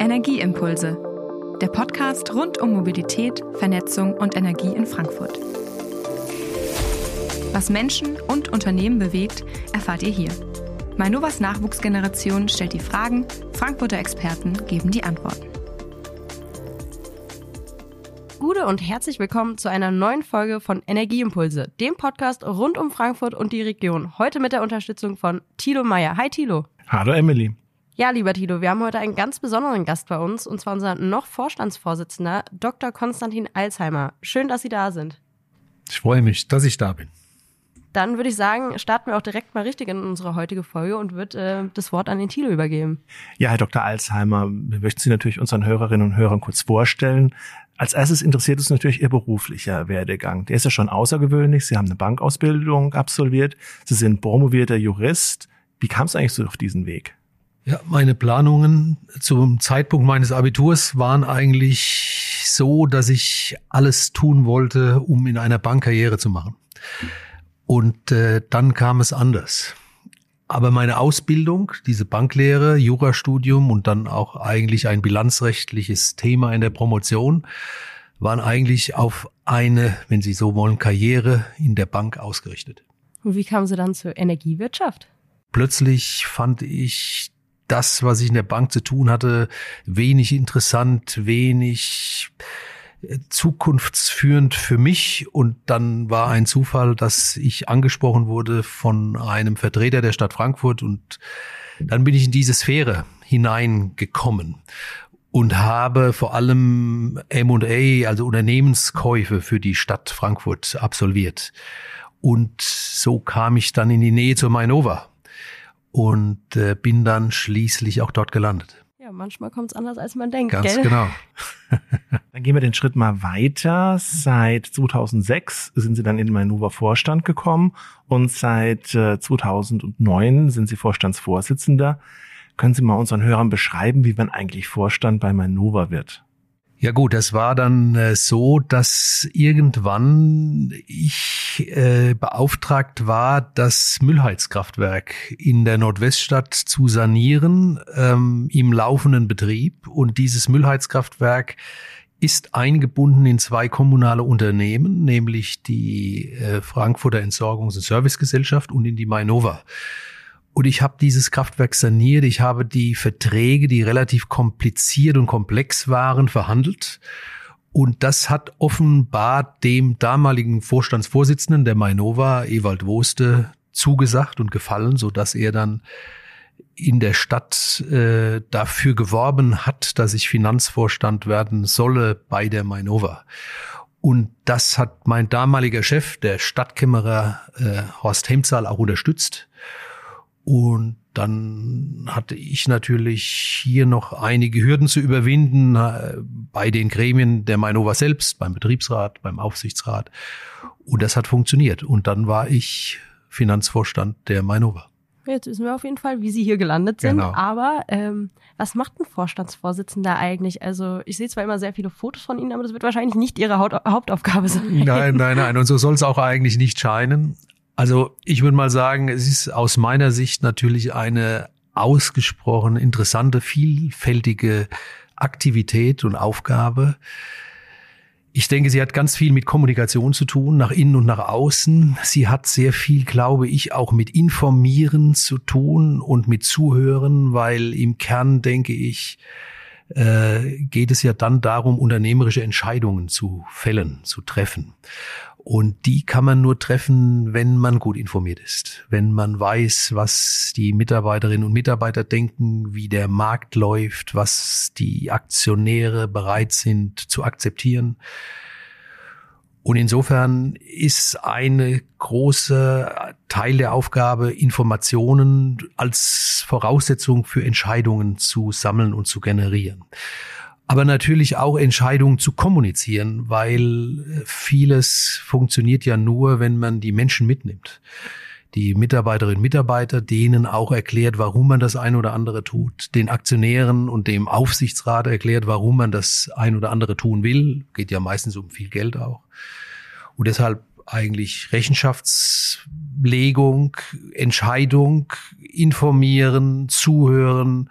Energieimpulse, der Podcast rund um Mobilität, Vernetzung und Energie in Frankfurt. Was Menschen und Unternehmen bewegt, erfahrt ihr hier. Mainovas Nachwuchsgeneration stellt die Fragen, Frankfurter Experten geben die Antworten. Gute und herzlich willkommen zu einer neuen Folge von Energieimpulse, dem Podcast rund um Frankfurt und die Region. Heute mit der Unterstützung von Thilo Meyer. Hi Thilo. Hallo Emily. Ja, lieber Tito, wir haben heute einen ganz besonderen Gast bei uns, und zwar unser noch Vorstandsvorsitzender, Dr. Konstantin Alzheimer. Schön, dass Sie da sind. Ich freue mich, dass ich da bin. Dann würde ich sagen, starten wir auch direkt mal richtig in unsere heutige Folge und würde äh, das Wort an den Tilo übergeben. Ja, Herr Dr. Alzheimer, wir möchten Sie natürlich unseren Hörerinnen und Hörern kurz vorstellen. Als erstes interessiert uns natürlich Ihr beruflicher Werdegang. Der ist ja schon außergewöhnlich. Sie haben eine Bankausbildung absolviert. Sie sind promovierter Jurist. Wie kam es eigentlich so auf diesen Weg? Ja, meine Planungen zum Zeitpunkt meines Abiturs waren eigentlich so, dass ich alles tun wollte, um in einer Bank Karriere zu machen. Und äh, dann kam es anders. Aber meine Ausbildung, diese Banklehre, Jurastudium und dann auch eigentlich ein bilanzrechtliches Thema in der Promotion, waren eigentlich auf eine, wenn Sie so wollen, Karriere in der Bank ausgerichtet. Und wie kamen Sie dann zur Energiewirtschaft? Plötzlich fand ich das, was ich in der Bank zu tun hatte, wenig interessant, wenig äh, zukunftsführend für mich. Und dann war ein Zufall, dass ich angesprochen wurde von einem Vertreter der Stadt Frankfurt und dann bin ich in diese Sphäre hineingekommen und habe vor allem M&A, also Unternehmenskäufe für die Stadt Frankfurt absolviert. Und so kam ich dann in die Nähe zur Mainova und äh, bin dann schließlich auch dort gelandet. Ja, manchmal kommt es anders, als man denkt. Ganz gell? genau. dann gehen wir den Schritt mal weiter. Seit 2006 sind Sie dann in den Manuva Vorstand gekommen und seit äh, 2009 sind Sie Vorstandsvorsitzender. Können Sie mal unseren Hörern beschreiben, wie man eigentlich Vorstand bei Manuva wird? Ja gut, das war dann äh, so, dass irgendwann ich äh, beauftragt war, das Müllheizkraftwerk in der Nordweststadt zu sanieren ähm, im laufenden Betrieb. Und dieses Müllheizkraftwerk ist eingebunden in zwei kommunale Unternehmen, nämlich die äh, Frankfurter Entsorgungs- und Servicegesellschaft und in die Mainova. Und ich habe dieses Kraftwerk saniert. Ich habe die Verträge, die relativ kompliziert und komplex waren, verhandelt. Und das hat offenbar dem damaligen Vorstandsvorsitzenden der Mainova, Ewald Woste, zugesagt und gefallen, so dass er dann in der Stadt äh, dafür geworben hat, dass ich Finanzvorstand werden solle bei der Mainova. Und das hat mein damaliger Chef, der Stadtkämmerer äh, Horst Hemzahl, auch unterstützt. Und dann hatte ich natürlich hier noch einige Hürden zu überwinden äh, bei den Gremien der Mainova selbst, beim Betriebsrat, beim Aufsichtsrat. Und das hat funktioniert. Und dann war ich Finanzvorstand der Mainova. Jetzt wissen wir auf jeden Fall, wie Sie hier gelandet sind. Genau. Aber ähm, was macht ein Vorstandsvorsitzender eigentlich? Also ich sehe zwar immer sehr viele Fotos von Ihnen, aber das wird wahrscheinlich nicht Ihre Haut Hauptaufgabe sein. Nein, nein, nein. Und so soll es auch eigentlich nicht scheinen. Also ich würde mal sagen, es ist aus meiner Sicht natürlich eine ausgesprochen interessante, vielfältige Aktivität und Aufgabe. Ich denke, sie hat ganz viel mit Kommunikation zu tun, nach innen und nach außen. Sie hat sehr viel, glaube ich, auch mit Informieren zu tun und mit Zuhören, weil im Kern, denke ich, äh, geht es ja dann darum, unternehmerische Entscheidungen zu fällen, zu treffen. Und die kann man nur treffen, wenn man gut informiert ist, wenn man weiß, was die Mitarbeiterinnen und Mitarbeiter denken, wie der Markt läuft, was die Aktionäre bereit sind zu akzeptieren. Und insofern ist eine große Teil der Aufgabe, Informationen als Voraussetzung für Entscheidungen zu sammeln und zu generieren aber natürlich auch Entscheidungen zu kommunizieren, weil vieles funktioniert ja nur, wenn man die Menschen mitnimmt. Die Mitarbeiterinnen und Mitarbeiter, denen auch erklärt, warum man das ein oder andere tut, den Aktionären und dem Aufsichtsrat erklärt, warum man das ein oder andere tun will, geht ja meistens um viel Geld auch. Und deshalb eigentlich Rechenschaftslegung, Entscheidung, informieren, zuhören,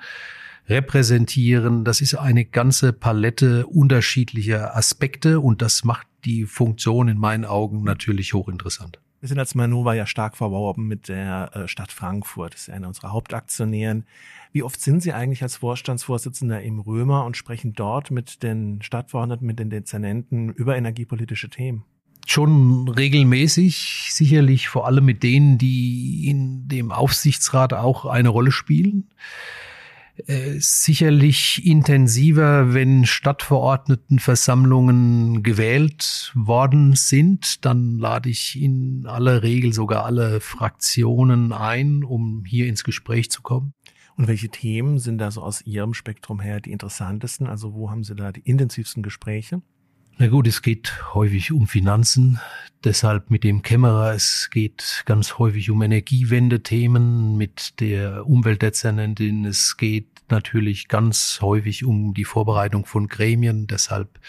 repräsentieren. Das ist eine ganze Palette unterschiedlicher Aspekte und das macht die Funktion in meinen Augen natürlich hochinteressant. Wir sind als Manova ja stark verworben mit der äh, Stadt Frankfurt. Das ist einer unserer Hauptaktionären. Wie oft sind Sie eigentlich als Vorstandsvorsitzender im Römer und sprechen dort mit den Stadtverordneten, mit den Dezernenten über energiepolitische Themen? Schon regelmäßig, sicherlich vor allem mit denen, die in dem Aufsichtsrat auch eine Rolle spielen. Äh, sicherlich intensiver, wenn Stadtverordnetenversammlungen gewählt worden sind. Dann lade ich in aller Regel sogar alle Fraktionen ein, um hier ins Gespräch zu kommen. Und welche Themen sind da so aus Ihrem Spektrum her die interessantesten? Also wo haben Sie da die intensivsten Gespräche? Na gut, es geht häufig um Finanzen, deshalb mit dem Kämmerer. Es geht ganz häufig um Energiewende-Themen mit der Umweltdezernentin. Es geht natürlich ganz häufig um die Vorbereitung von Gremien, deshalb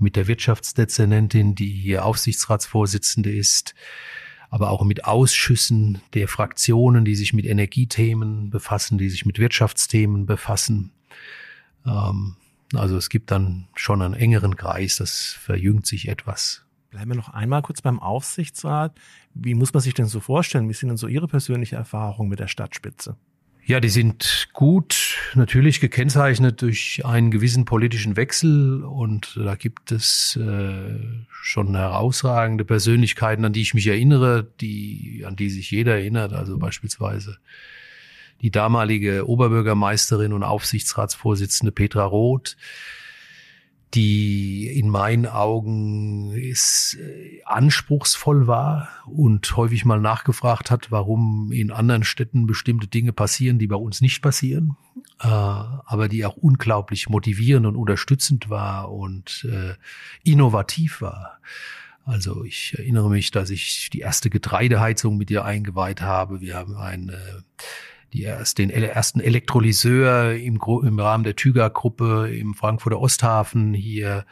mit der Wirtschaftsdezernentin, die hier Aufsichtsratsvorsitzende ist, aber auch mit Ausschüssen der Fraktionen, die sich mit Energiethemen befassen, die sich mit Wirtschaftsthemen befassen. Ähm, also es gibt dann schon einen engeren Kreis, das verjüngt sich etwas. Bleiben wir noch einmal kurz beim Aufsichtsrat. Wie muss man sich denn so vorstellen? Wie sind denn so Ihre persönliche Erfahrungen mit der Stadtspitze? Ja, die sind gut, natürlich gekennzeichnet durch einen gewissen politischen Wechsel und da gibt es äh, schon herausragende Persönlichkeiten, an die ich mich erinnere, die an die sich jeder erinnert, also beispielsweise die damalige Oberbürgermeisterin und Aufsichtsratsvorsitzende Petra Roth, die in meinen Augen ist, äh, anspruchsvoll war und häufig mal nachgefragt hat, warum in anderen Städten bestimmte Dinge passieren, die bei uns nicht passieren, äh, aber die auch unglaublich motivierend und unterstützend war und äh, innovativ war. Also ich erinnere mich, dass ich die erste Getreideheizung mit ihr eingeweiht habe. Wir haben ein die erst, den ersten Elektrolyseur im, im Rahmen der Tüger-Gruppe im Frankfurter Osthafen hier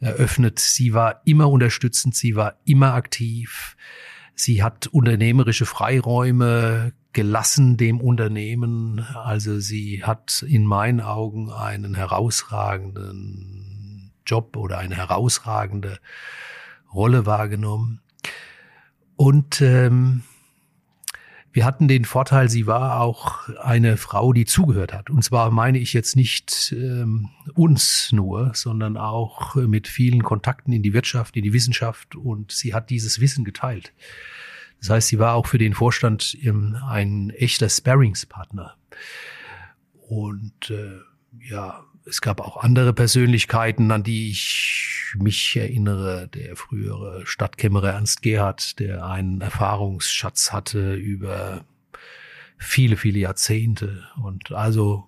eröffnet. Sie war immer unterstützend, sie war immer aktiv. Sie hat unternehmerische Freiräume gelassen dem Unternehmen. Also sie hat in meinen Augen einen herausragenden Job oder eine herausragende Rolle wahrgenommen. Und ähm, wir hatten den Vorteil, sie war auch eine Frau, die zugehört hat. Und zwar meine ich jetzt nicht ähm, uns nur, sondern auch mit vielen Kontakten in die Wirtschaft, in die Wissenschaft. Und sie hat dieses Wissen geteilt. Das heißt, sie war auch für den Vorstand ähm, ein echter Sparringspartner. Und äh, ja, es gab auch andere Persönlichkeiten, an die ich mich erinnere. Der frühere Stadtkämmerer Ernst Gerhard, der einen Erfahrungsschatz hatte über viele, viele Jahrzehnte. Und also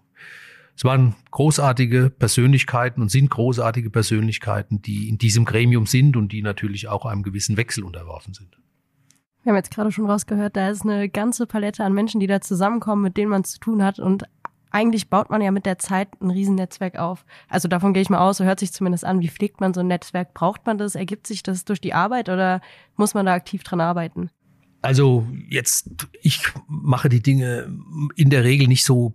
es waren großartige Persönlichkeiten und sind großartige Persönlichkeiten, die in diesem Gremium sind und die natürlich auch einem gewissen Wechsel unterworfen sind. Wir haben jetzt gerade schon rausgehört, da ist eine ganze Palette an Menschen, die da zusammenkommen, mit denen man zu tun hat. Und eigentlich baut man ja mit der Zeit ein Riesennetzwerk auf. Also davon gehe ich mal aus, so hört sich zumindest an. Wie pflegt man so ein Netzwerk? Braucht man das? Ergibt sich das durch die Arbeit oder muss man da aktiv dran arbeiten? Also jetzt, ich mache die Dinge in der Regel nicht so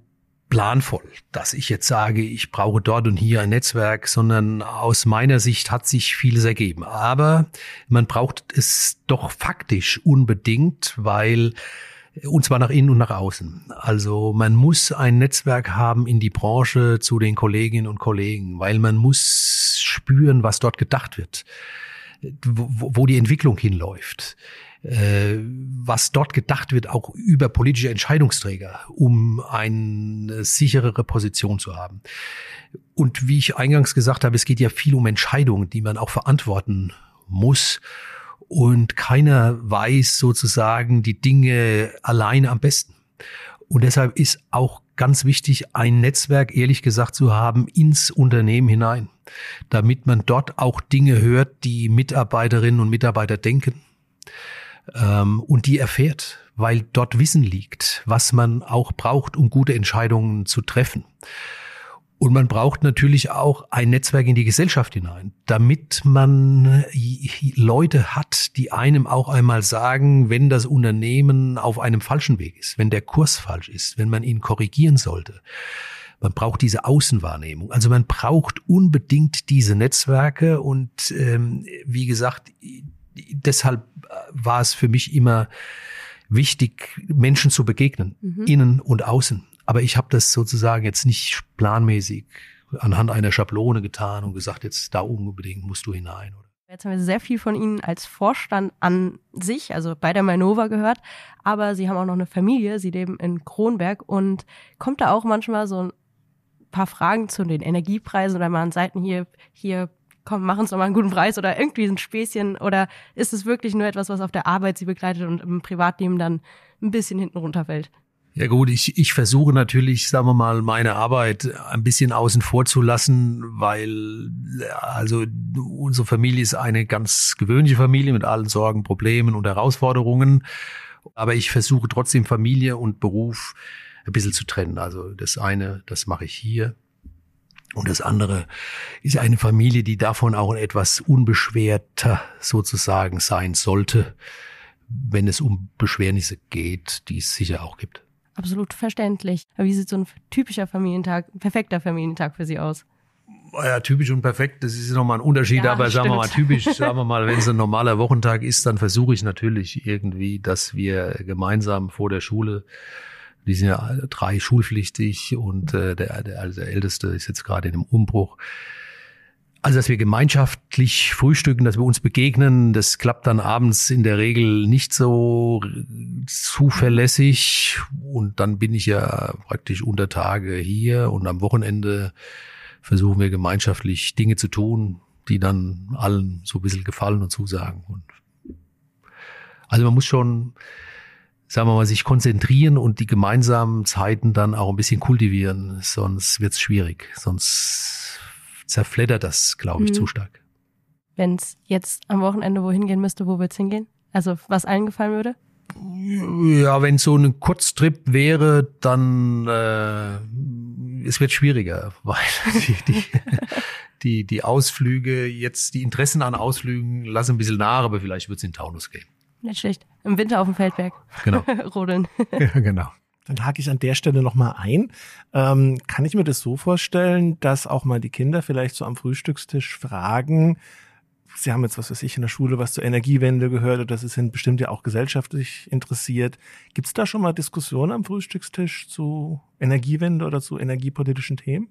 planvoll, dass ich jetzt sage, ich brauche dort und hier ein Netzwerk, sondern aus meiner Sicht hat sich vieles ergeben. Aber man braucht es doch faktisch unbedingt, weil und zwar nach innen und nach außen. Also man muss ein Netzwerk haben in die Branche zu den Kolleginnen und Kollegen, weil man muss spüren, was dort gedacht wird, wo, wo die Entwicklung hinläuft, äh, was dort gedacht wird, auch über politische Entscheidungsträger, um eine sicherere Position zu haben. Und wie ich eingangs gesagt habe, es geht ja viel um Entscheidungen, die man auch verantworten muss und keiner weiß sozusagen die Dinge alleine am besten. Und deshalb ist auch ganz wichtig, ein Netzwerk, ehrlich gesagt, zu haben ins Unternehmen hinein, damit man dort auch Dinge hört, die Mitarbeiterinnen und Mitarbeiter denken ähm, und die erfährt, weil dort Wissen liegt, was man auch braucht, um gute Entscheidungen zu treffen. Und man braucht natürlich auch ein Netzwerk in die Gesellschaft hinein, damit man Leute hat, die einem auch einmal sagen, wenn das Unternehmen auf einem falschen Weg ist, wenn der Kurs falsch ist, wenn man ihn korrigieren sollte. Man braucht diese Außenwahrnehmung. Also man braucht unbedingt diese Netzwerke und ähm, wie gesagt, deshalb war es für mich immer wichtig, Menschen zu begegnen, mhm. innen und außen. Aber ich habe das sozusagen jetzt nicht planmäßig anhand einer Schablone getan und gesagt, jetzt da unbedingt musst du hinein. Jetzt haben wir sehr viel von Ihnen als Vorstand an sich, also bei der Mainova gehört, aber Sie haben auch noch eine Familie, Sie leben in Kronberg und kommt da auch manchmal so ein paar Fragen zu den Energiepreisen oder mal an Seiten hier, hier, komm, mach uns doch mal einen guten Preis oder irgendwie ein Späßchen oder ist es wirklich nur etwas, was auf der Arbeit Sie begleitet und im Privatleben dann ein bisschen hinten runterfällt? Ja gut, ich, ich versuche natürlich, sagen wir mal, meine Arbeit ein bisschen außen vor zu lassen, weil also unsere Familie ist eine ganz gewöhnliche Familie mit allen Sorgen, Problemen und Herausforderungen. Aber ich versuche trotzdem Familie und Beruf ein bisschen zu trennen. Also das eine, das mache ich hier. Und das andere ist eine Familie, die davon auch etwas unbeschwerter sozusagen sein sollte, wenn es um Beschwernisse geht, die es sicher auch gibt. Absolut verständlich. Aber wie sieht so ein typischer Familientag, ein perfekter Familientag für Sie aus? Ja, typisch und perfekt, das ist nochmal ein Unterschied, ja, aber sagen wir mal typisch, sagen wir mal, wenn es ein normaler Wochentag ist, dann versuche ich natürlich irgendwie, dass wir gemeinsam vor der Schule, die sind ja drei schulpflichtig und äh, der, der, also der Älteste ist jetzt gerade in einem Umbruch, also, dass wir gemeinschaftlich frühstücken, dass wir uns begegnen, das klappt dann abends in der Regel nicht so zuverlässig. Und dann bin ich ja praktisch unter Tage hier und am Wochenende versuchen wir gemeinschaftlich Dinge zu tun, die dann allen so ein bisschen gefallen und zusagen. Und also man muss schon, sagen wir mal, sich konzentrieren und die gemeinsamen Zeiten dann auch ein bisschen kultivieren, sonst wird's schwierig. Sonst zerfleddert das, glaube ich, mhm. zu stark. Wenn es jetzt am Wochenende wohin gehen müsste, wo wird's hingehen? Also was allen gefallen würde? Ja, wenn so ein Kurztrip wäre, dann äh, es wird schwieriger, weil die, die, die, die Ausflüge jetzt, die Interessen an Ausflügen lassen ein bisschen nach, aber vielleicht wird es in Taunus gehen. Nicht schlecht. Im Winter auf dem Feldberg. Genau. Rodeln. ja, genau. Dann hake ich an der Stelle nochmal ein. Ähm, kann ich mir das so vorstellen, dass auch mal die Kinder vielleicht so am Frühstückstisch fragen, Sie haben jetzt, was weiß ich, in der Schule was zur Energiewende gehört oder Sie sind bestimmt ja auch gesellschaftlich interessiert. Gibt es da schon mal Diskussionen am Frühstückstisch zu Energiewende oder zu energiepolitischen Themen?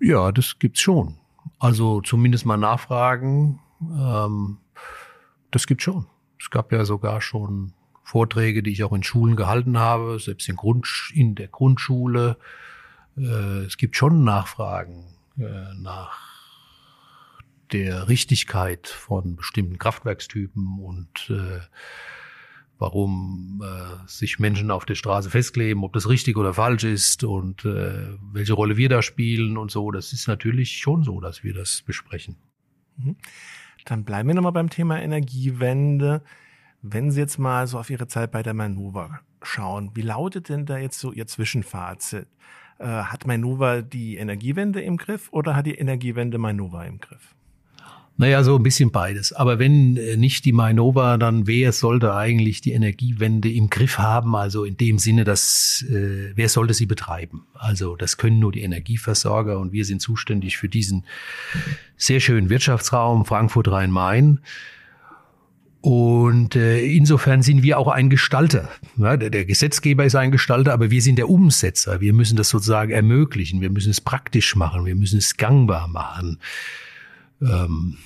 Ja, das gibt's schon. Also zumindest mal nachfragen. Ähm, das gibt's schon. Es gab ja sogar schon Vorträge, die ich auch in Schulen gehalten habe, selbst in, Grund, in der Grundschule. Äh, es gibt schon Nachfragen äh, nach der Richtigkeit von bestimmten Kraftwerkstypen und äh, warum äh, sich Menschen auf der Straße festkleben, ob das richtig oder falsch ist und äh, welche Rolle wir da spielen und so. Das ist natürlich schon so, dass wir das besprechen. Mhm. Dann bleiben wir nochmal beim Thema Energiewende. Wenn Sie jetzt mal so auf Ihre Zeit bei der Manova schauen, wie lautet denn da jetzt so Ihr Zwischenfazit? Äh, hat Manova die Energiewende im Griff oder hat die Energiewende Manova im Griff? Naja, so ein bisschen beides. Aber wenn äh, nicht die Mainova, dann wer sollte eigentlich die Energiewende im Griff haben? Also in dem Sinne, dass äh, wer sollte sie betreiben? Also das können nur die Energieversorger und wir sind zuständig für diesen sehr schönen Wirtschaftsraum Frankfurt-Rhein-Main. Und äh, insofern sind wir auch ein Gestalter. Ja, der, der, Gesetzgeber ist ein Gestalter, aber wir sind der Umsetzer. Wir müssen das sozusagen ermöglichen. Wir müssen es praktisch machen. Wir müssen es gangbar machen. Ähm,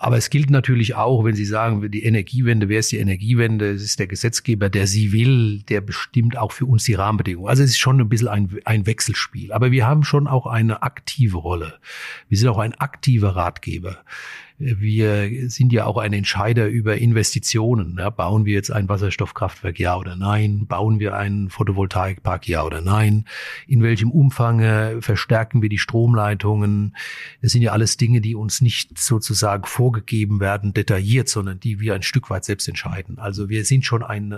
aber es gilt natürlich auch, wenn Sie sagen, die Energiewende, wer ist die Energiewende? Es ist der Gesetzgeber, der sie will, der bestimmt auch für uns die Rahmenbedingungen. Also es ist schon ein bisschen ein, ein Wechselspiel. Aber wir haben schon auch eine aktive Rolle. Wir sind auch ein aktiver Ratgeber. Wir sind ja auch ein Entscheider über Investitionen. Ja, bauen wir jetzt ein Wasserstoffkraftwerk, ja oder nein? Bauen wir einen Photovoltaikpark, ja oder nein? In welchem Umfang verstärken wir die Stromleitungen? Das sind ja alles Dinge, die uns nicht sozusagen vorgegeben werden, detailliert, sondern die wir ein Stück weit selbst entscheiden. Also wir sind schon ein,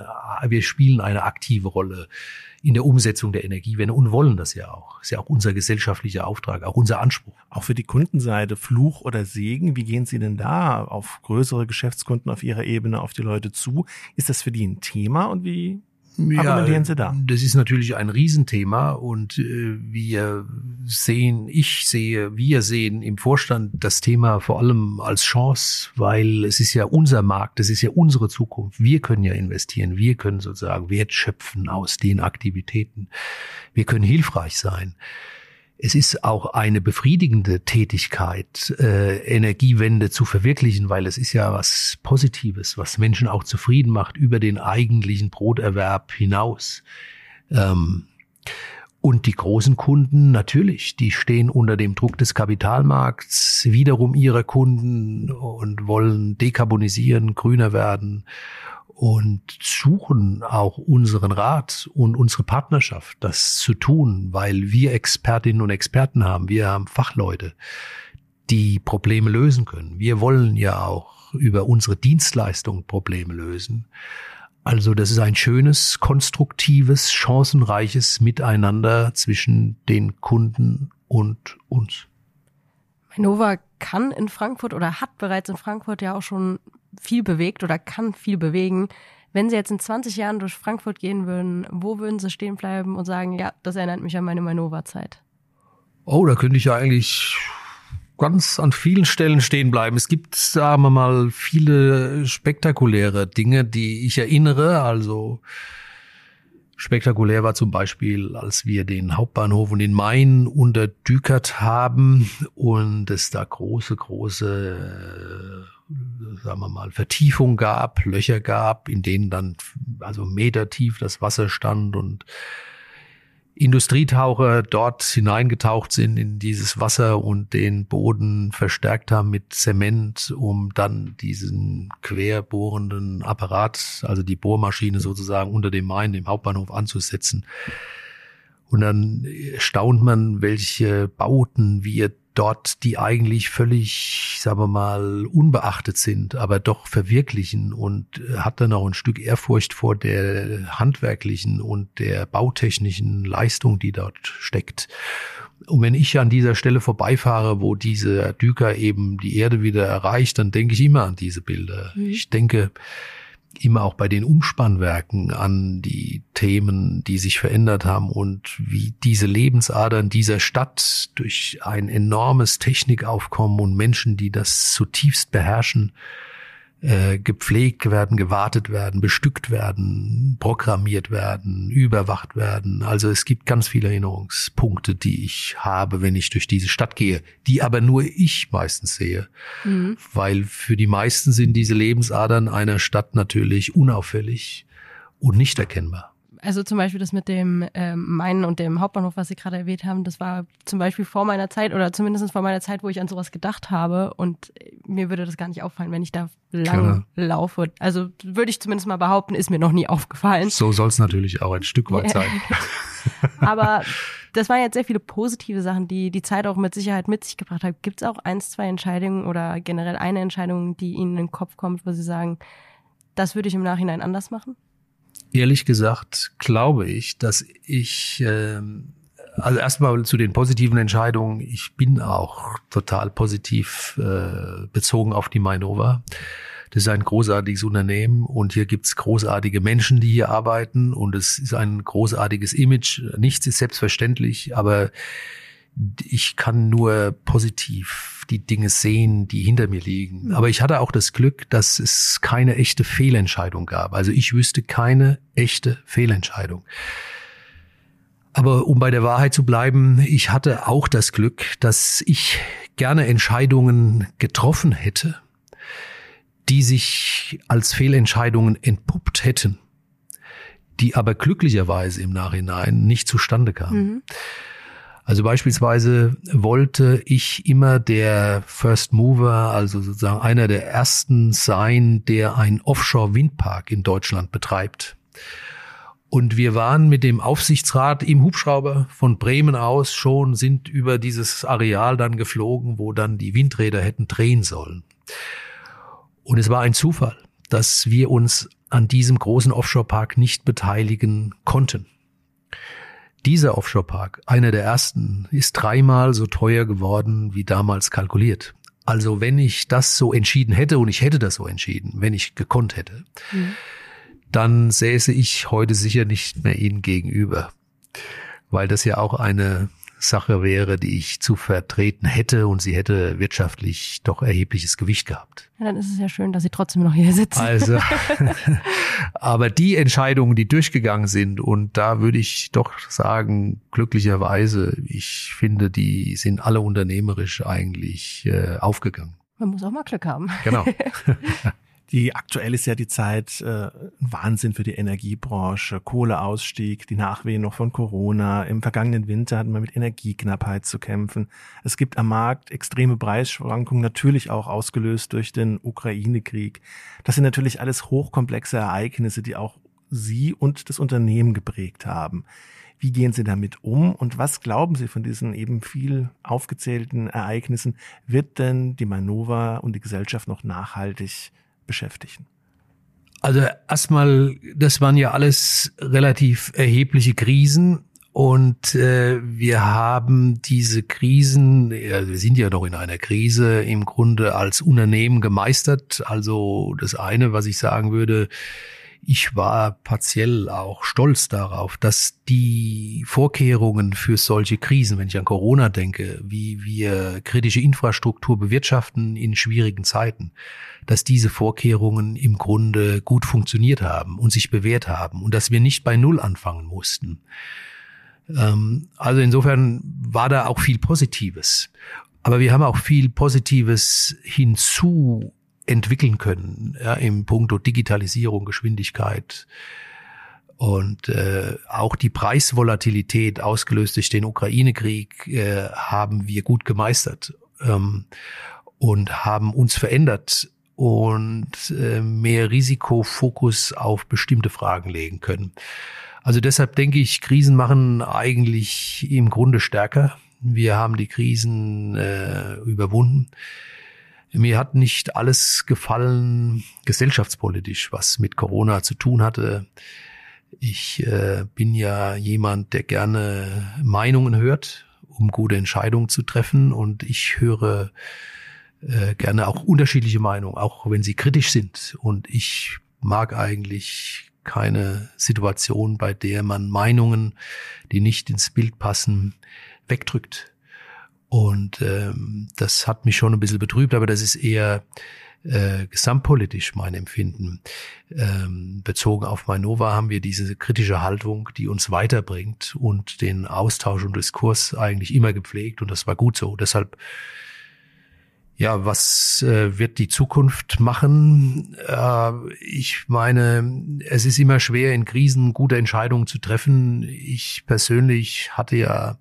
wir spielen eine aktive Rolle in der Umsetzung der Energiewende und wollen das ja auch. Ist ja auch unser gesellschaftlicher Auftrag, auch unser Anspruch. Auch für die Kundenseite, Fluch oder Segen, wie gehen Sie denn da auf größere Geschäftskunden auf Ihrer Ebene auf die Leute zu? Ist das für die ein Thema und wie argumentieren Sie da? Das ist natürlich ein Riesenthema und äh, wir sehen, ich sehe, wir sehen im Vorstand das Thema vor allem als Chance, weil es ist ja unser Markt, es ist ja unsere Zukunft. Wir können ja investieren, wir können sozusagen Wert schöpfen aus den Aktivitäten. Wir können hilfreich sein es ist auch eine befriedigende Tätigkeit, äh, Energiewende zu verwirklichen, weil es ist ja was Positives, was Menschen auch zufrieden macht über den eigentlichen Broterwerb hinaus. Ähm, und die großen Kunden, natürlich, die stehen unter dem Druck des Kapitalmarkts, wiederum ihrer Kunden und wollen dekarbonisieren, grüner werden und suchen auch unseren Rat und unsere Partnerschaft, das zu tun, weil wir Expertinnen und Experten haben. Wir haben Fachleute, die Probleme lösen können. Wir wollen ja auch über unsere Dienstleistung Probleme lösen. Also das ist ein schönes, konstruktives, chancenreiches Miteinander zwischen den Kunden und uns. Nova kann in Frankfurt oder hat bereits in Frankfurt ja auch schon viel bewegt oder kann viel bewegen. Wenn Sie jetzt in 20 Jahren durch Frankfurt gehen würden, wo würden Sie stehen bleiben und sagen, ja, das erinnert mich an meine Manova-Zeit? Oh, da könnte ich ja eigentlich ganz an vielen Stellen stehen bleiben. Es gibt, sagen wir mal, viele spektakuläre Dinge, die ich erinnere. Also spektakulär war zum Beispiel, als wir den Hauptbahnhof und den Main unterdükert haben und es da große, große sagen wir mal, Vertiefung gab, Löcher gab, in denen dann also Meter tief das Wasser stand und Industrietaucher dort hineingetaucht sind in dieses Wasser und den Boden verstärkt haben mit Zement, um dann diesen querbohrenden Apparat, also die Bohrmaschine sozusagen unter dem Main, dem Hauptbahnhof anzusetzen. Und dann staunt man, welche Bauten wir dort, die eigentlich völlig, sagen wir mal, unbeachtet sind, aber doch verwirklichen und äh, hat dann auch ein Stück Ehrfurcht vor der handwerklichen und der bautechnischen Leistung, die dort steckt. Und wenn ich an dieser Stelle vorbeifahre, wo dieser Düker eben die Erde wieder erreicht, dann denke ich immer an diese Bilder. Mhm. Ich denke, immer auch bei den Umspannwerken an die Themen, die sich verändert haben und wie diese Lebensadern dieser Stadt durch ein enormes Technikaufkommen und Menschen, die das zutiefst beherrschen, äh, gepflegt werden, gewartet werden, bestückt werden, programmiert werden, überwacht werden. Also es gibt ganz viele Erinnerungspunkte, die ich habe, wenn ich durch diese Stadt gehe, die aber nur ich meistens sehe. Mhm. Weil für die meisten sind diese Lebensadern einer Stadt natürlich unauffällig und nicht erkennbar. Also zum Beispiel das mit dem ähm, Main und dem Hauptbahnhof, was Sie gerade erwähnt haben, das war zum Beispiel vor meiner Zeit oder zumindest vor meiner Zeit, wo ich an sowas gedacht habe und mir würde das gar nicht auffallen, wenn ich da lang Klar. laufe. Also würde ich zumindest mal behaupten, ist mir noch nie aufgefallen. So soll es natürlich auch ein Stück weit sein. Aber das waren jetzt sehr viele positive Sachen, die die Zeit auch mit Sicherheit mit sich gebracht hat. Gibt es auch eins, zwei Entscheidungen oder generell eine Entscheidung, die Ihnen in den Kopf kommt, wo Sie sagen, das würde ich im Nachhinein anders machen? Ehrlich gesagt glaube ich, dass ich, äh, also erstmal zu den positiven Entscheidungen, ich bin auch total positiv äh, bezogen auf die Mainova. Das ist ein großartiges Unternehmen und hier gibt's großartige Menschen, die hier arbeiten und es ist ein großartiges Image. Nichts ist selbstverständlich, aber ich kann nur positiv die Dinge sehen, die hinter mir liegen. Aber ich hatte auch das Glück, dass es keine echte Fehlentscheidung gab. Also ich wüsste keine echte Fehlentscheidung. Aber um bei der Wahrheit zu bleiben, ich hatte auch das Glück, dass ich gerne Entscheidungen getroffen hätte, die sich als Fehlentscheidungen entpuppt hätten, die aber glücklicherweise im Nachhinein nicht zustande kamen. Mhm. Also beispielsweise wollte ich immer der First Mover, also sozusagen einer der ersten sein, der einen Offshore-Windpark in Deutschland betreibt. Und wir waren mit dem Aufsichtsrat im Hubschrauber von Bremen aus schon, sind über dieses Areal dann geflogen, wo dann die Windräder hätten drehen sollen. Und es war ein Zufall, dass wir uns an diesem großen Offshore-Park nicht beteiligen konnten. Dieser Offshore-Park, einer der ersten, ist dreimal so teuer geworden wie damals kalkuliert. Also wenn ich das so entschieden hätte und ich hätte das so entschieden, wenn ich gekonnt hätte, mhm. dann säße ich heute sicher nicht mehr Ihnen gegenüber, weil das ja auch eine Sache wäre, die ich zu vertreten hätte und sie hätte wirtschaftlich doch erhebliches Gewicht gehabt. Ja, dann ist es ja schön, dass Sie trotzdem noch hier sitzen. Also, aber die Entscheidungen, die durchgegangen sind, und da würde ich doch sagen, glücklicherweise, ich finde, die sind alle unternehmerisch eigentlich äh, aufgegangen. Man muss auch mal Glück haben. Genau. Die aktuell ist ja die Zeit äh, Wahnsinn für die Energiebranche, Kohleausstieg, die Nachwehen noch von Corona. Im vergangenen Winter hatten wir mit Energieknappheit zu kämpfen. Es gibt am Markt extreme Preisschwankungen, natürlich auch ausgelöst durch den Ukraine-Krieg. Das sind natürlich alles hochkomplexe Ereignisse, die auch Sie und das Unternehmen geprägt haben. Wie gehen Sie damit um und was glauben Sie von diesen eben viel aufgezählten Ereignissen? Wird denn die Manova und die Gesellschaft noch nachhaltig beschäftigen? Also erstmal, das waren ja alles relativ erhebliche Krisen. Und äh, wir haben diese Krisen, ja, wir sind ja noch in einer Krise, im Grunde als Unternehmen gemeistert. Also das eine, was ich sagen würde, ich war partiell auch stolz darauf, dass die Vorkehrungen für solche Krisen, wenn ich an Corona denke, wie wir kritische Infrastruktur bewirtschaften in schwierigen Zeiten, dass diese Vorkehrungen im Grunde gut funktioniert haben und sich bewährt haben und dass wir nicht bei Null anfangen mussten. Ähm, also insofern war da auch viel Positives. Aber wir haben auch viel Positives hinzu entwickeln können, ja, im Punkto Digitalisierung, Geschwindigkeit und äh, auch die Preisvolatilität ausgelöst durch den Ukraine-Krieg äh, haben wir gut gemeistert ähm, und haben uns verändert und äh, mehr Risikofokus auf bestimmte Fragen legen können. Also deshalb denke ich, Krisen machen eigentlich im Grunde stärker. Wir haben die Krisen äh, überwunden. Mir hat nicht alles gefallen gesellschaftspolitisch, was mit Corona zu tun hatte. Ich äh, bin ja jemand, der gerne Meinungen hört, um gute Entscheidungen zu treffen. Und ich höre äh, gerne auch unterschiedliche Meinungen, auch wenn sie kritisch sind. Und ich mag eigentlich keine Situation, bei der man Meinungen, die nicht ins Bild passen, wegdrückt. Und ähm, das hat mich schon ein bisschen betrübt, aber das ist eher äh, gesamtpolitisch mein Empfinden. Ähm, bezogen auf Mainova haben wir diese kritische Haltung, die uns weiterbringt und den Austausch und Diskurs eigentlich immer gepflegt und das war gut so. Deshalb ja, was äh, wird die Zukunft machen? Äh, ich meine, es ist immer schwer, in Krisen gute Entscheidungen zu treffen. Ich persönlich hatte ja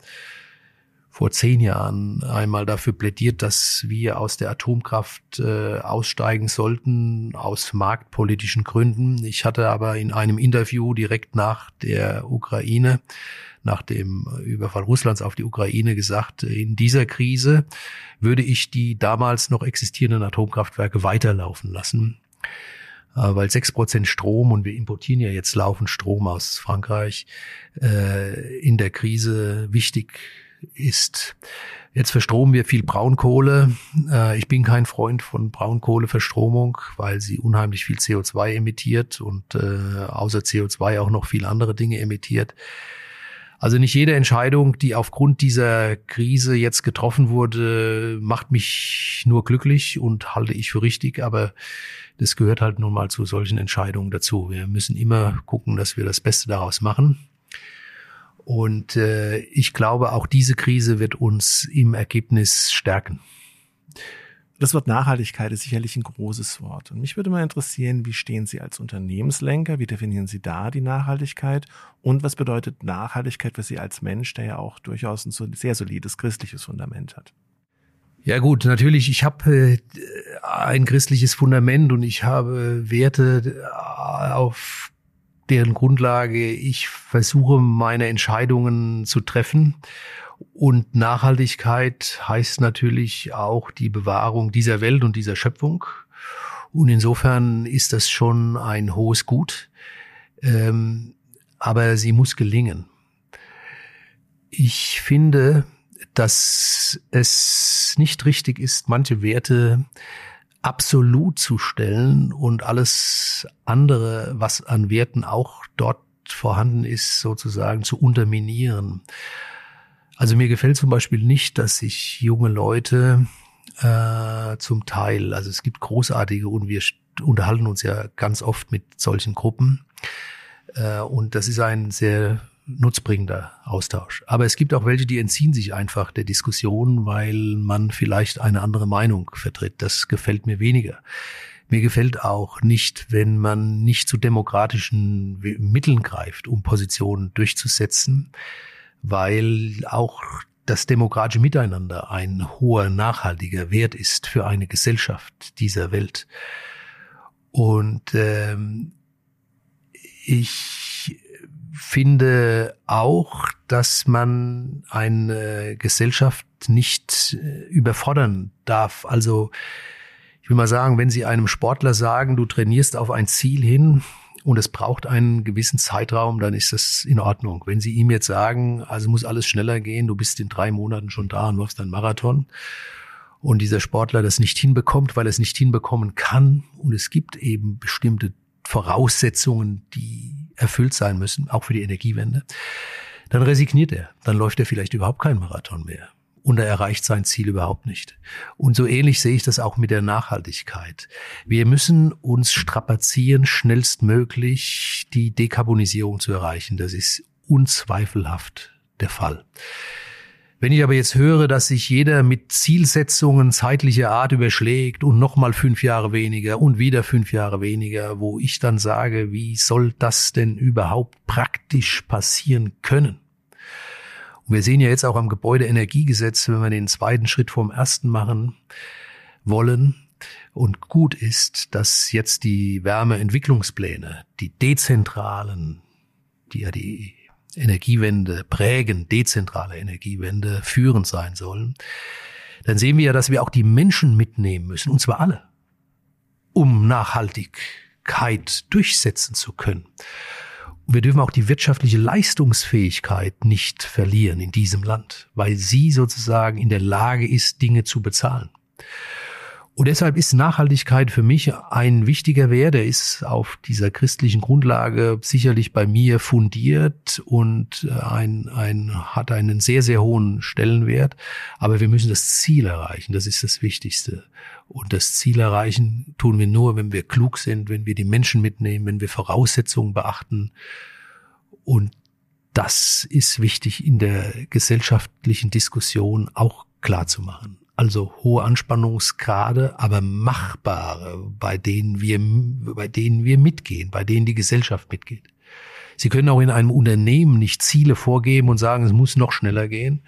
vor zehn Jahren einmal dafür plädiert, dass wir aus der Atomkraft äh, aussteigen sollten, aus marktpolitischen Gründen. Ich hatte aber in einem Interview direkt nach der Ukraine, nach dem Überfall Russlands auf die Ukraine gesagt, in dieser Krise würde ich die damals noch existierenden Atomkraftwerke weiterlaufen lassen äh, weil sechs Prozent Strom und wir importieren ja jetzt laufend Strom aus Frankreich äh, in der Krise wichtig ist. Jetzt verstromen wir viel Braunkohle. Äh, ich bin kein Freund von Braunkohleverstromung, weil sie unheimlich viel CO2 emittiert und äh, außer CO2 auch noch viel andere Dinge emittiert. Also nicht jede Entscheidung, die aufgrund dieser Krise jetzt getroffen wurde, macht mich nur glücklich und halte ich für richtig, aber das gehört halt nun mal zu solchen Entscheidungen dazu. Wir müssen immer gucken, dass wir das Beste daraus machen. Und äh, ich glaube, auch diese Krise wird uns im Ergebnis stärken. Das Wort Nachhaltigkeit ist sicherlich ein großes Wort. Und mich würde mal interessieren, wie stehen Sie als Unternehmenslenker? Wie definieren Sie da die Nachhaltigkeit? Und was bedeutet Nachhaltigkeit für Sie als Mensch, der ja auch durchaus ein sehr solides christliches Fundament hat? Ja gut, natürlich, ich habe äh, ein christliches Fundament und ich habe Werte, auf deren Grundlage ich versuche, meine Entscheidungen zu treffen. Und Nachhaltigkeit heißt natürlich auch die Bewahrung dieser Welt und dieser Schöpfung. Und insofern ist das schon ein hohes Gut. Ähm, aber sie muss gelingen. Ich finde, dass es nicht richtig ist, manche Werte absolut zu stellen und alles andere, was an Werten auch dort vorhanden ist, sozusagen zu unterminieren. Also mir gefällt zum Beispiel nicht, dass sich junge Leute äh, zum Teil, also es gibt großartige und wir unterhalten uns ja ganz oft mit solchen Gruppen äh, und das ist ein sehr nutzbringender Austausch. Aber es gibt auch welche, die entziehen sich einfach der Diskussion, weil man vielleicht eine andere Meinung vertritt. Das gefällt mir weniger. Mir gefällt auch nicht, wenn man nicht zu demokratischen Mitteln greift, um Positionen durchzusetzen, weil auch das demokratische Miteinander ein hoher, nachhaltiger Wert ist für eine Gesellschaft dieser Welt. Und ähm, ich finde auch, dass man eine Gesellschaft nicht äh, überfordern darf. Also ich will mal sagen, wenn Sie einem Sportler sagen, du trainierst auf ein Ziel hin und es braucht einen gewissen Zeitraum, dann ist das in Ordnung. Wenn Sie ihm jetzt sagen, also muss alles schneller gehen, du bist in drei Monaten schon da und wirfst einen Marathon und dieser Sportler das nicht hinbekommt, weil er es nicht hinbekommen kann und es gibt eben bestimmte Voraussetzungen, die erfüllt sein müssen, auch für die Energiewende, dann resigniert er. Dann läuft er vielleicht überhaupt keinen Marathon mehr. Und er erreicht sein Ziel überhaupt nicht. Und so ähnlich sehe ich das auch mit der Nachhaltigkeit. Wir müssen uns strapazieren, schnellstmöglich die Dekarbonisierung zu erreichen. Das ist unzweifelhaft der Fall. Wenn ich aber jetzt höre, dass sich jeder mit Zielsetzungen zeitlicher Art überschlägt und nochmal fünf Jahre weniger und wieder fünf Jahre weniger, wo ich dann sage, wie soll das denn überhaupt praktisch passieren können? Und wir sehen ja jetzt auch am Gebäudeenergiegesetz, wenn wir den zweiten Schritt vom ersten machen wollen, und gut ist, dass jetzt die Wärmeentwicklungspläne, die dezentralen, die ja die Energiewende prägen, dezentrale Energiewende führend sein sollen, dann sehen wir ja, dass wir auch die Menschen mitnehmen müssen, und zwar alle, um Nachhaltigkeit durchsetzen zu können. Und wir dürfen auch die wirtschaftliche Leistungsfähigkeit nicht verlieren in diesem Land, weil sie sozusagen in der Lage ist, Dinge zu bezahlen. Und deshalb ist Nachhaltigkeit für mich ein wichtiger Wert. Er ist auf dieser christlichen Grundlage sicherlich bei mir fundiert und äh, ein, ein, hat einen sehr, sehr hohen Stellenwert. Aber wir müssen das Ziel erreichen. Das ist das Wichtigste. Und das Ziel erreichen tun wir nur, wenn wir klug sind, wenn wir die Menschen mitnehmen, wenn wir Voraussetzungen beachten. Und das ist wichtig in der gesellschaftlichen Diskussion auch klar zu machen also hohe Anspannungsgrade, aber machbare, bei denen wir, bei denen wir mitgehen, bei denen die Gesellschaft mitgeht. Sie können auch in einem Unternehmen nicht Ziele vorgeben und sagen, es muss noch schneller gehen.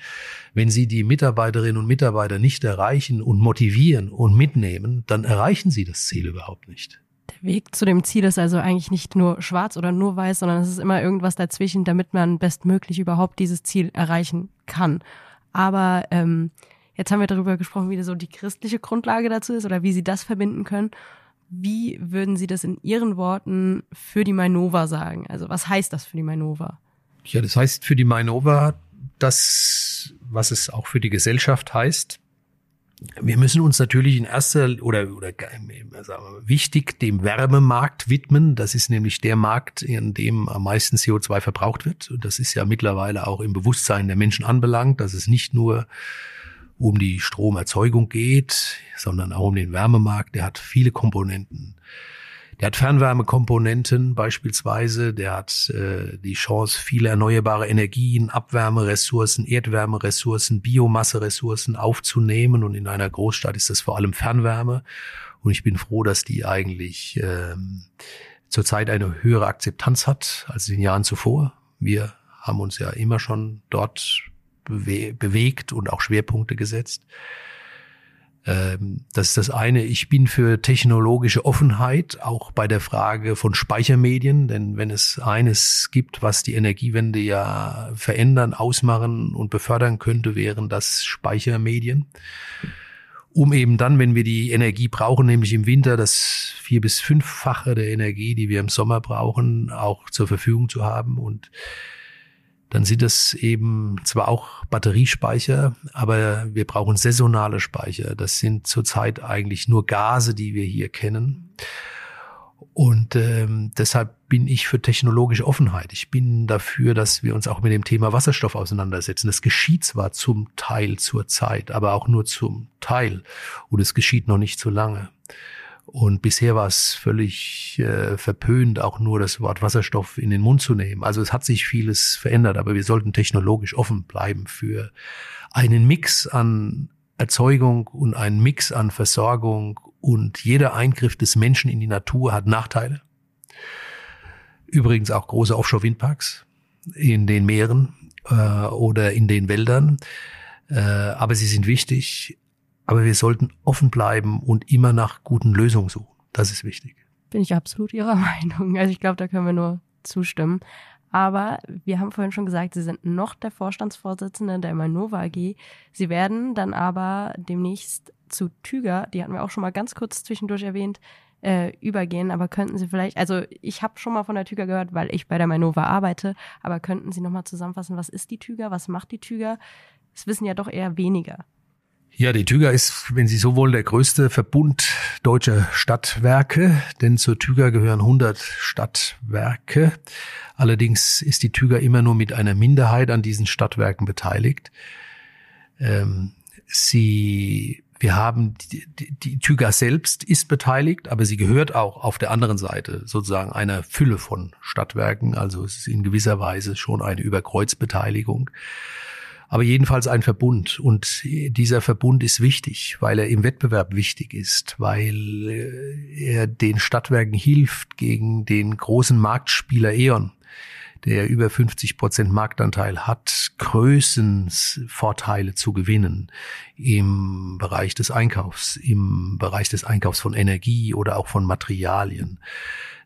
Wenn Sie die Mitarbeiterinnen und Mitarbeiter nicht erreichen und motivieren und mitnehmen, dann erreichen Sie das Ziel überhaupt nicht. Der Weg zu dem Ziel ist also eigentlich nicht nur schwarz oder nur weiß, sondern es ist immer irgendwas dazwischen, damit man bestmöglich überhaupt dieses Ziel erreichen kann. Aber ähm, Jetzt haben wir darüber gesprochen, wie so die christliche Grundlage dazu ist oder wie Sie das verbinden können. Wie würden Sie das in Ihren Worten für die Mainova sagen? Also was heißt das für die Mainova? Ja, das heißt für die Mainova das, was es auch für die Gesellschaft heißt. Wir müssen uns natürlich in erster oder, oder sagen wir, wichtig dem Wärmemarkt widmen. Das ist nämlich der Markt, in dem am meisten CO2 verbraucht wird. Und das ist ja mittlerweile auch im Bewusstsein der Menschen anbelangt, dass es nicht nur um die Stromerzeugung geht, sondern auch um den Wärmemarkt. Der hat viele Komponenten. Der hat Fernwärmekomponenten beispielsweise, der hat äh, die Chance, viele erneuerbare Energien, Abwärmeressourcen, Erdwärmeressourcen, Biomasseressourcen aufzunehmen. Und in einer Großstadt ist das vor allem Fernwärme. Und ich bin froh, dass die eigentlich ähm, zurzeit eine höhere Akzeptanz hat als in den Jahren zuvor. Wir haben uns ja immer schon dort bewe bewegt und auch Schwerpunkte gesetzt. Ähm, das ist das eine. Ich bin für technologische Offenheit, auch bei der Frage von Speichermedien, denn wenn es eines gibt, was die Energiewende ja verändern, ausmachen und befördern könnte, wären das Speichermedien. Um eben dann, wenn wir die Energie brauchen, nämlich im Winter das vier bis fünffache der Energie, die wir im Sommer brauchen, auch zur Verfügung zu haben und dann sind das eben zwar auch Batteriespeicher, aber wir brauchen saisonale Speicher. Das sind zurzeit eigentlich nur Gase, die wir hier kennen. Und ähm, deshalb bin ich für technologische Offenheit. Ich bin dafür, dass wir uns auch mit dem Thema Wasserstoff auseinandersetzen. Das geschieht zwar zum Teil zur Zeit, aber auch nur zum Teil. Und es geschieht noch nicht so lange. Und bisher war es völlig äh, verpönt, auch nur das Wort Wasserstoff in den Mund zu nehmen. Also es hat sich vieles verändert, aber wir sollten technologisch offen bleiben für einen Mix an Erzeugung und einen Mix an Versorgung und jeder Eingriff des Menschen in die Natur hat Nachteile. Übrigens auch große Offshore-Windparks in den Meeren äh, oder in den Wäldern. Äh, aber sie sind wichtig. Aber wir sollten offen bleiben und immer nach guten Lösungen suchen. Das ist wichtig. Bin ich absolut Ihrer Meinung. Also ich glaube, da können wir nur zustimmen. Aber wir haben vorhin schon gesagt, Sie sind noch der Vorstandsvorsitzende der Manova AG. Sie werden dann aber demnächst zu Tüger, die hatten wir auch schon mal ganz kurz zwischendurch erwähnt, äh, übergehen. Aber könnten Sie vielleicht, also ich habe schon mal von der Tüger gehört, weil ich bei der Manova arbeite, aber könnten Sie nochmal zusammenfassen, was ist die Tüger, was macht die Tüger? Das wissen ja doch eher weniger. Ja, die Tüger ist, wenn Sie so wollen, der größte Verbund deutscher Stadtwerke, denn zur Tüger gehören 100 Stadtwerke. Allerdings ist die Tüger immer nur mit einer Minderheit an diesen Stadtwerken beteiligt. Ähm, sie, wir haben, die, die, die Tüger selbst ist beteiligt, aber sie gehört auch auf der anderen Seite sozusagen einer Fülle von Stadtwerken. Also es ist in gewisser Weise schon eine Überkreuzbeteiligung aber jedenfalls ein Verbund. Und dieser Verbund ist wichtig, weil er im Wettbewerb wichtig ist, weil äh, er den Stadtwerken hilft gegen den großen Marktspieler E.ON, der über 50 Prozent Marktanteil hat, Größenvorteile zu gewinnen im Bereich des Einkaufs, im Bereich des Einkaufs von Energie oder auch von Materialien.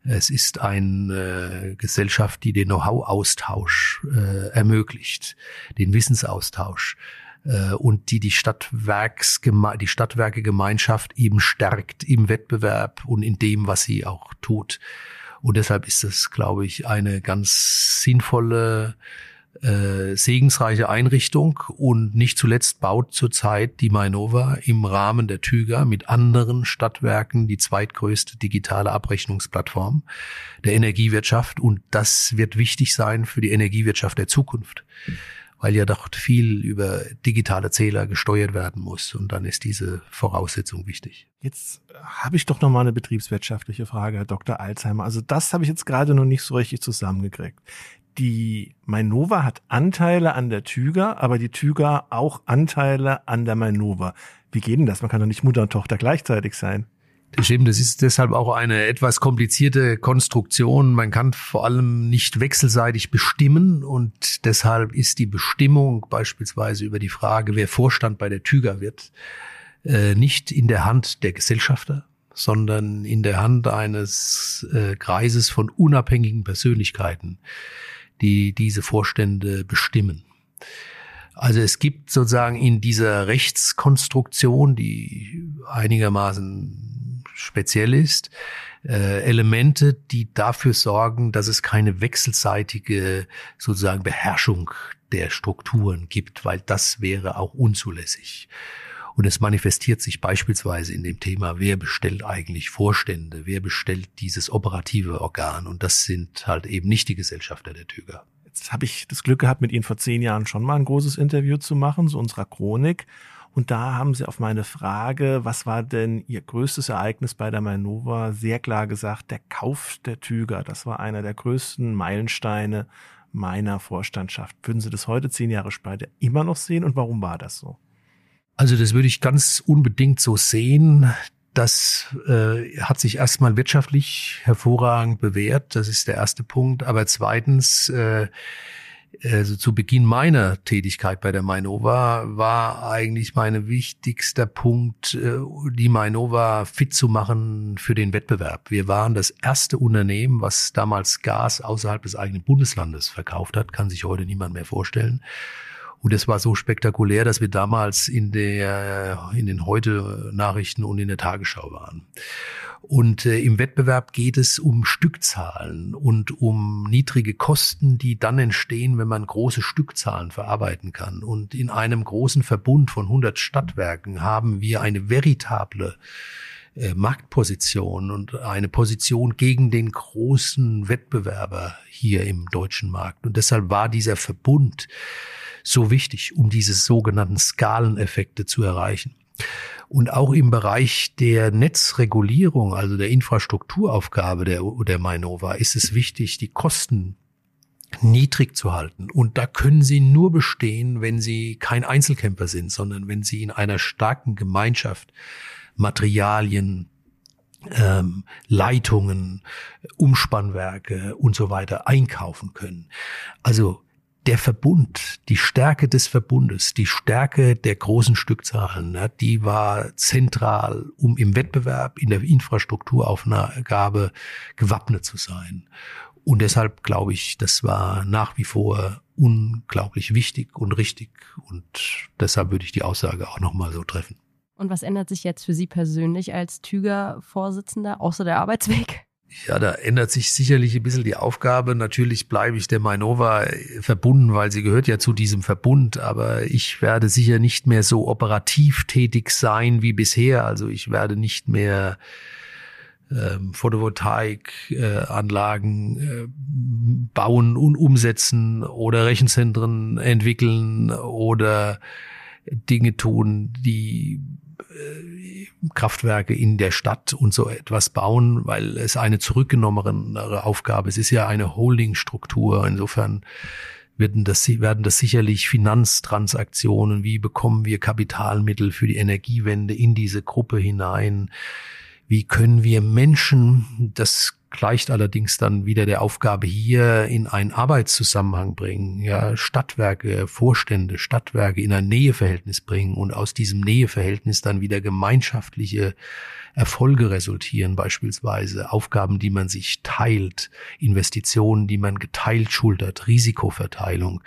Es ist eine Gesellschaft, die den Know-how-Austausch äh, ermöglicht, den Wissensaustausch äh, und die die Stadtwerksgeme die Stadtwerkegemeinschaft eben stärkt im Wettbewerb und in dem, was sie auch tut. Und deshalb ist es, glaube ich, eine ganz sinnvolle äh, segensreiche Einrichtung und nicht zuletzt baut zurzeit die Mainova im Rahmen der Tüger mit anderen Stadtwerken die zweitgrößte digitale Abrechnungsplattform der Energiewirtschaft. Und das wird wichtig sein für die Energiewirtschaft der Zukunft, weil ja dort viel über digitale Zähler gesteuert werden muss und dann ist diese Voraussetzung wichtig. Jetzt habe ich doch noch mal eine betriebswirtschaftliche Frage, Herr Dr. Alzheimer. Also das habe ich jetzt gerade noch nicht so richtig zusammengekriegt die Mainova hat Anteile an der Tüger, aber die Tüger auch Anteile an der Mainova. Wie geht denn das? Man kann doch nicht Mutter und Tochter gleichzeitig sein. Das das ist deshalb auch eine etwas komplizierte Konstruktion. Man kann vor allem nicht wechselseitig bestimmen und deshalb ist die Bestimmung beispielsweise über die Frage, wer Vorstand bei der Tüger wird, äh, nicht in der Hand der Gesellschafter, sondern in der Hand eines äh, Kreises von unabhängigen Persönlichkeiten die diese Vorstände bestimmen. Also es gibt sozusagen in dieser Rechtskonstruktion, die einigermaßen speziell ist, äh, Elemente, die dafür sorgen, dass es keine wechselseitige sozusagen Beherrschung der Strukturen gibt, weil das wäre auch unzulässig. Und es manifestiert sich beispielsweise in dem Thema, wer bestellt eigentlich Vorstände, wer bestellt dieses operative Organ. Und das sind halt eben nicht die Gesellschafter der Tüger. Jetzt habe ich das Glück gehabt, mit Ihnen vor zehn Jahren schon mal ein großes Interview zu machen, so unserer Chronik. Und da haben Sie auf meine Frage, was war denn Ihr größtes Ereignis bei der Mainova, sehr klar gesagt, der Kauf der Tüger. Das war einer der größten Meilensteine meiner Vorstandschaft. Würden Sie das heute, zehn Jahre später, immer noch sehen? Und warum war das so? Also das würde ich ganz unbedingt so sehen. Das äh, hat sich erstmal wirtschaftlich hervorragend bewährt. Das ist der erste Punkt. Aber zweitens, äh, also zu Beginn meiner Tätigkeit bei der Mainova war eigentlich mein wichtigster Punkt, äh, die Mainova fit zu machen für den Wettbewerb. Wir waren das erste Unternehmen, was damals Gas außerhalb des eigenen Bundeslandes verkauft hat, kann sich heute niemand mehr vorstellen. Und es war so spektakulär, dass wir damals in der, in den Heute-Nachrichten und in der Tagesschau waren. Und äh, im Wettbewerb geht es um Stückzahlen und um niedrige Kosten, die dann entstehen, wenn man große Stückzahlen verarbeiten kann. Und in einem großen Verbund von 100 Stadtwerken haben wir eine veritable äh, Marktposition und eine Position gegen den großen Wettbewerber hier im deutschen Markt. Und deshalb war dieser Verbund so wichtig, um diese sogenannten Skaleneffekte zu erreichen. Und auch im Bereich der Netzregulierung, also der Infrastrukturaufgabe der, der Mainova, ist es wichtig, die Kosten niedrig zu halten. Und da können sie nur bestehen, wenn sie kein Einzelkämpfer sind, sondern wenn sie in einer starken Gemeinschaft Materialien, ähm, Leitungen, Umspannwerke und so weiter einkaufen können. Also der Verbund, die Stärke des Verbundes, die Stärke der großen Stückzahlen, ne, die war zentral, um im Wettbewerb, in der Infrastrukturaufgabe gewappnet zu sein. Und deshalb glaube ich, das war nach wie vor unglaublich wichtig und richtig. Und deshalb würde ich die Aussage auch nochmal so treffen. Und was ändert sich jetzt für Sie persönlich als Tüger-Vorsitzender, außer der Arbeitsweg? Ja, da ändert sich sicherlich ein bisschen die Aufgabe. Natürlich bleibe ich der Mainova verbunden, weil sie gehört ja zu diesem Verbund. Aber ich werde sicher nicht mehr so operativ tätig sein wie bisher. Also ich werde nicht mehr ähm, Photovoltaikanlagen äh, bauen und umsetzen oder Rechenzentren entwickeln oder Dinge tun, die äh, Kraftwerke in der Stadt und so etwas bauen, weil es eine zurückgenommenere Aufgabe ist. Es ist ja eine Holdingstruktur. Insofern werden das, werden das sicherlich Finanztransaktionen. Wie bekommen wir Kapitalmittel für die Energiewende in diese Gruppe hinein? Wie können wir Menschen, das gleicht allerdings dann wieder der Aufgabe hier in einen Arbeitszusammenhang bringen, ja, Stadtwerke, Vorstände, Stadtwerke in ein Näheverhältnis bringen und aus diesem Näheverhältnis dann wieder gemeinschaftliche Erfolge resultieren, beispielsweise Aufgaben, die man sich teilt, Investitionen, die man geteilt schultert, Risikoverteilung.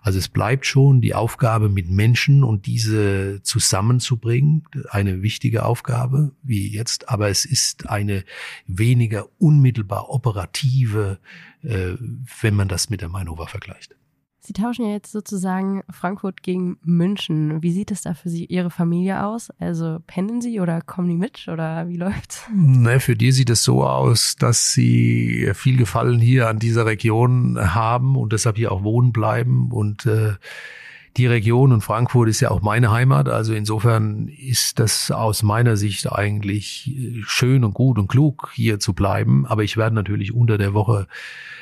Also es bleibt schon die Aufgabe mit Menschen und diese zusammenzubringen, eine wichtige Aufgabe, wie jetzt, aber es ist eine weniger unmittelbar operative, äh, wenn man das mit der Mainova vergleicht. Sie tauschen ja jetzt sozusagen Frankfurt gegen München. Wie sieht es da für Sie, Ihre Familie aus? Also pendeln Sie oder kommen die mit oder wie läuft's? Ne, für die sieht es so aus, dass sie viel Gefallen hier an dieser Region haben und deshalb hier auch wohnen bleiben und äh, die Region und Frankfurt ist ja auch meine Heimat. Also insofern ist das aus meiner Sicht eigentlich äh, schön und gut und klug, hier zu bleiben. Aber ich werde natürlich unter der Woche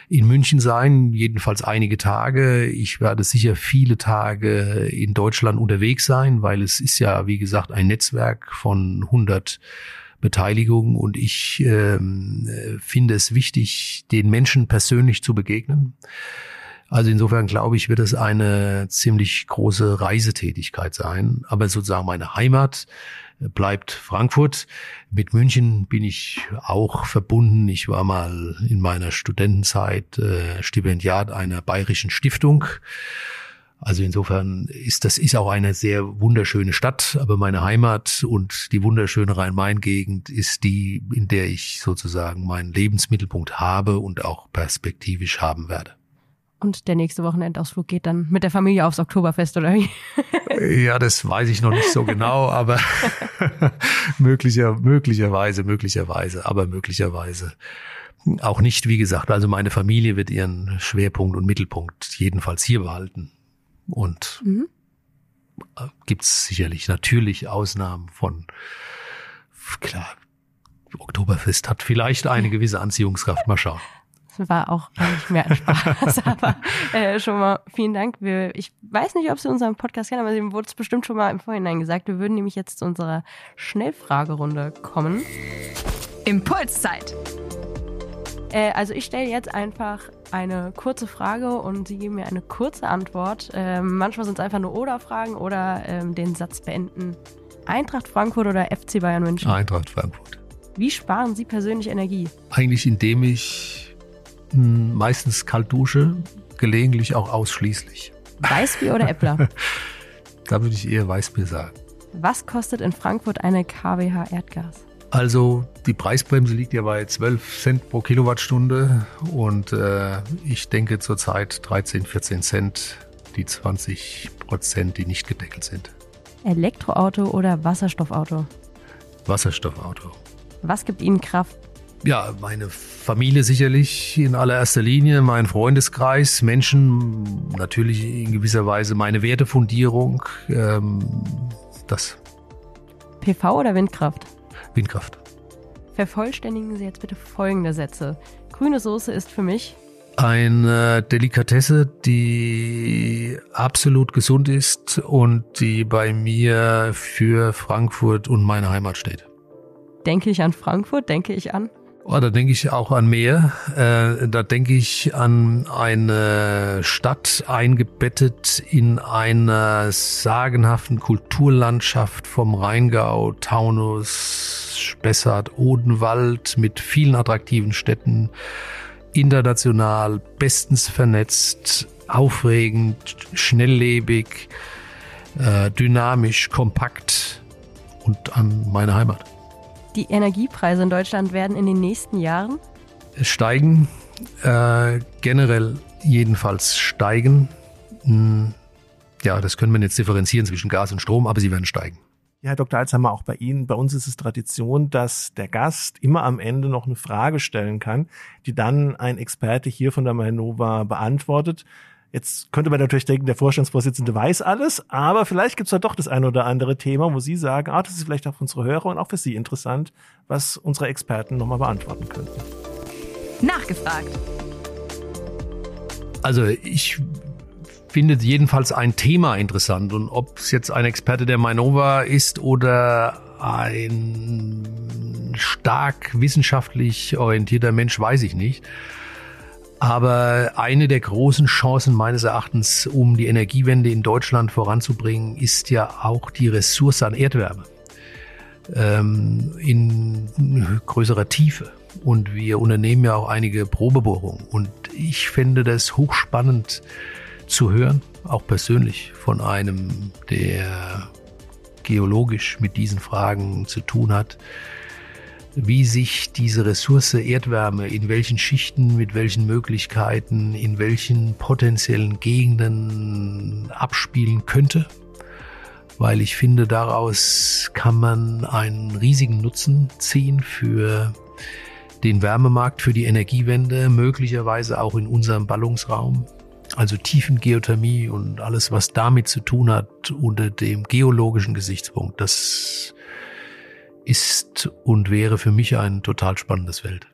in München sein, jedenfalls einige Tage. Ich werde sicher viele Tage in Deutschland unterwegs sein, weil es ist ja, wie gesagt, ein Netzwerk von 100 Beteiligungen und ich ähm, finde es wichtig, den Menschen persönlich zu begegnen. Also insofern glaube ich, wird es eine ziemlich große Reisetätigkeit sein. Aber sozusagen meine Heimat bleibt Frankfurt. Mit München bin ich auch verbunden. Ich war mal in meiner Studentenzeit äh, Stipendiat einer bayerischen Stiftung. Also insofern ist das ist auch eine sehr wunderschöne Stadt, aber meine Heimat und die wunderschöne Rhein-Main-Gegend ist die, in der ich sozusagen meinen Lebensmittelpunkt habe und auch perspektivisch haben werde. Und der nächste Wochenendausflug geht dann mit der Familie aufs Oktoberfest, oder wie? Ja, das weiß ich noch nicht so genau, aber möglicher, möglicherweise, möglicherweise, aber möglicherweise auch nicht, wie gesagt. Also meine Familie wird ihren Schwerpunkt und Mittelpunkt jedenfalls hier behalten. Und mhm. gibt's sicherlich natürlich Ausnahmen von, klar, Oktoberfest hat vielleicht eine gewisse Anziehungskraft. Mal schauen war auch eigentlich mehr ein Spaß. aber äh, schon mal vielen Dank. Wir, ich weiß nicht, ob Sie unseren Podcast kennen, aber dem wurde es bestimmt schon mal im Vorhinein gesagt. Wir würden nämlich jetzt zu unserer Schnellfragerunde kommen. Impulszeit. Äh, also ich stelle jetzt einfach eine kurze Frage und Sie geben mir eine kurze Antwort. Ähm, manchmal sind es einfach nur Oder-Fragen oder ähm, den Satz beenden. Eintracht Frankfurt oder FC Bayern München? Eintracht Frankfurt. Wie sparen Sie persönlich Energie? Eigentlich indem ich meistens kalt dusche, gelegentlich auch ausschließlich. Weißbier oder Äppler? da würde ich eher Weißbier sagen. Was kostet in Frankfurt eine kWh Erdgas? Also die Preisbremse liegt ja bei 12 Cent pro Kilowattstunde und äh, ich denke zurzeit 13, 14 Cent die 20 Prozent, die nicht gedeckelt sind. Elektroauto oder Wasserstoffauto? Wasserstoffauto. Was gibt Ihnen Kraft? Ja, meine Familie sicherlich in allererster Linie, mein Freundeskreis, Menschen, natürlich in gewisser Weise meine Wertefundierung, ähm, das. PV oder Windkraft? Windkraft. Vervollständigen Sie jetzt bitte folgende Sätze. Grüne Soße ist für mich eine Delikatesse, die absolut gesund ist und die bei mir für Frankfurt und meine Heimat steht. Denke ich an Frankfurt, denke ich an? Oh, da denke ich auch an mehr. Äh, da denke ich an eine Stadt eingebettet in einer sagenhaften Kulturlandschaft vom Rheingau, Taunus, Spessart, Odenwald mit vielen attraktiven Städten international, bestens vernetzt, aufregend, schnelllebig, äh, dynamisch, kompakt und an meine Heimat. Die Energiepreise in Deutschland werden in den nächsten Jahren steigen, äh, generell jedenfalls steigen. Hm, ja, das können wir jetzt differenzieren zwischen Gas und Strom, aber sie werden steigen. Ja, Herr Dr. Alzheimer, auch bei Ihnen, bei uns ist es Tradition, dass der Gast immer am Ende noch eine Frage stellen kann, die dann ein Experte hier von der Mainova beantwortet. Jetzt könnte man natürlich denken, der Vorstandsvorsitzende weiß alles, aber vielleicht gibt es da doch das eine oder andere Thema, wo Sie sagen, ah, das ist vielleicht auch für unsere Hörer und auch für Sie interessant, was unsere Experten nochmal beantworten könnten. Nachgefragt. Also ich findet jedenfalls ein Thema interessant. Und ob es jetzt ein Experte der Mainova ist oder ein stark wissenschaftlich orientierter Mensch, weiß ich nicht. Aber eine der großen Chancen meines Erachtens, um die Energiewende in Deutschland voranzubringen, ist ja auch die Ressource an Erdwärme ähm, in größerer Tiefe. Und wir unternehmen ja auch einige Probebohrungen. Und ich finde das hochspannend, zu hören, auch persönlich von einem, der geologisch mit diesen Fragen zu tun hat, wie sich diese Ressource Erdwärme in welchen Schichten, mit welchen Möglichkeiten, in welchen potenziellen Gegenden abspielen könnte. Weil ich finde, daraus kann man einen riesigen Nutzen ziehen für den Wärmemarkt, für die Energiewende, möglicherweise auch in unserem Ballungsraum also Tiefengeothermie und alles, was damit zu tun hat unter dem geologischen Gesichtspunkt, das ist und wäre für mich ein total spannendes Feld.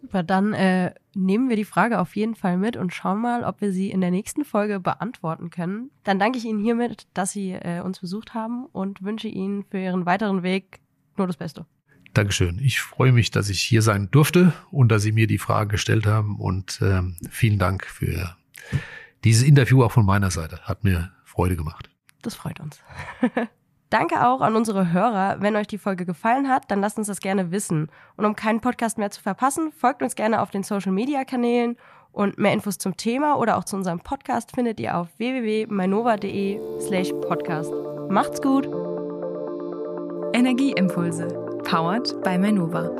Super, dann äh, nehmen wir die Frage auf jeden Fall mit und schauen mal, ob wir sie in der nächsten Folge beantworten können. Dann danke ich Ihnen hiermit, dass Sie äh, uns besucht haben und wünsche Ihnen für Ihren weiteren Weg nur das Beste. Dankeschön. Ich freue mich, dass ich hier sein durfte und dass Sie mir die Frage gestellt haben und äh, vielen Dank für dieses Interview auch von meiner Seite hat mir Freude gemacht. Das freut uns. Danke auch an unsere Hörer. Wenn euch die Folge gefallen hat, dann lasst uns das gerne wissen. Und um keinen Podcast mehr zu verpassen, folgt uns gerne auf den Social Media Kanälen und mehr Infos zum Thema oder auch zu unserem Podcast findet ihr auf www.mainova.de slash podcast. Macht's gut! Energieimpulse. Powered by Mainova.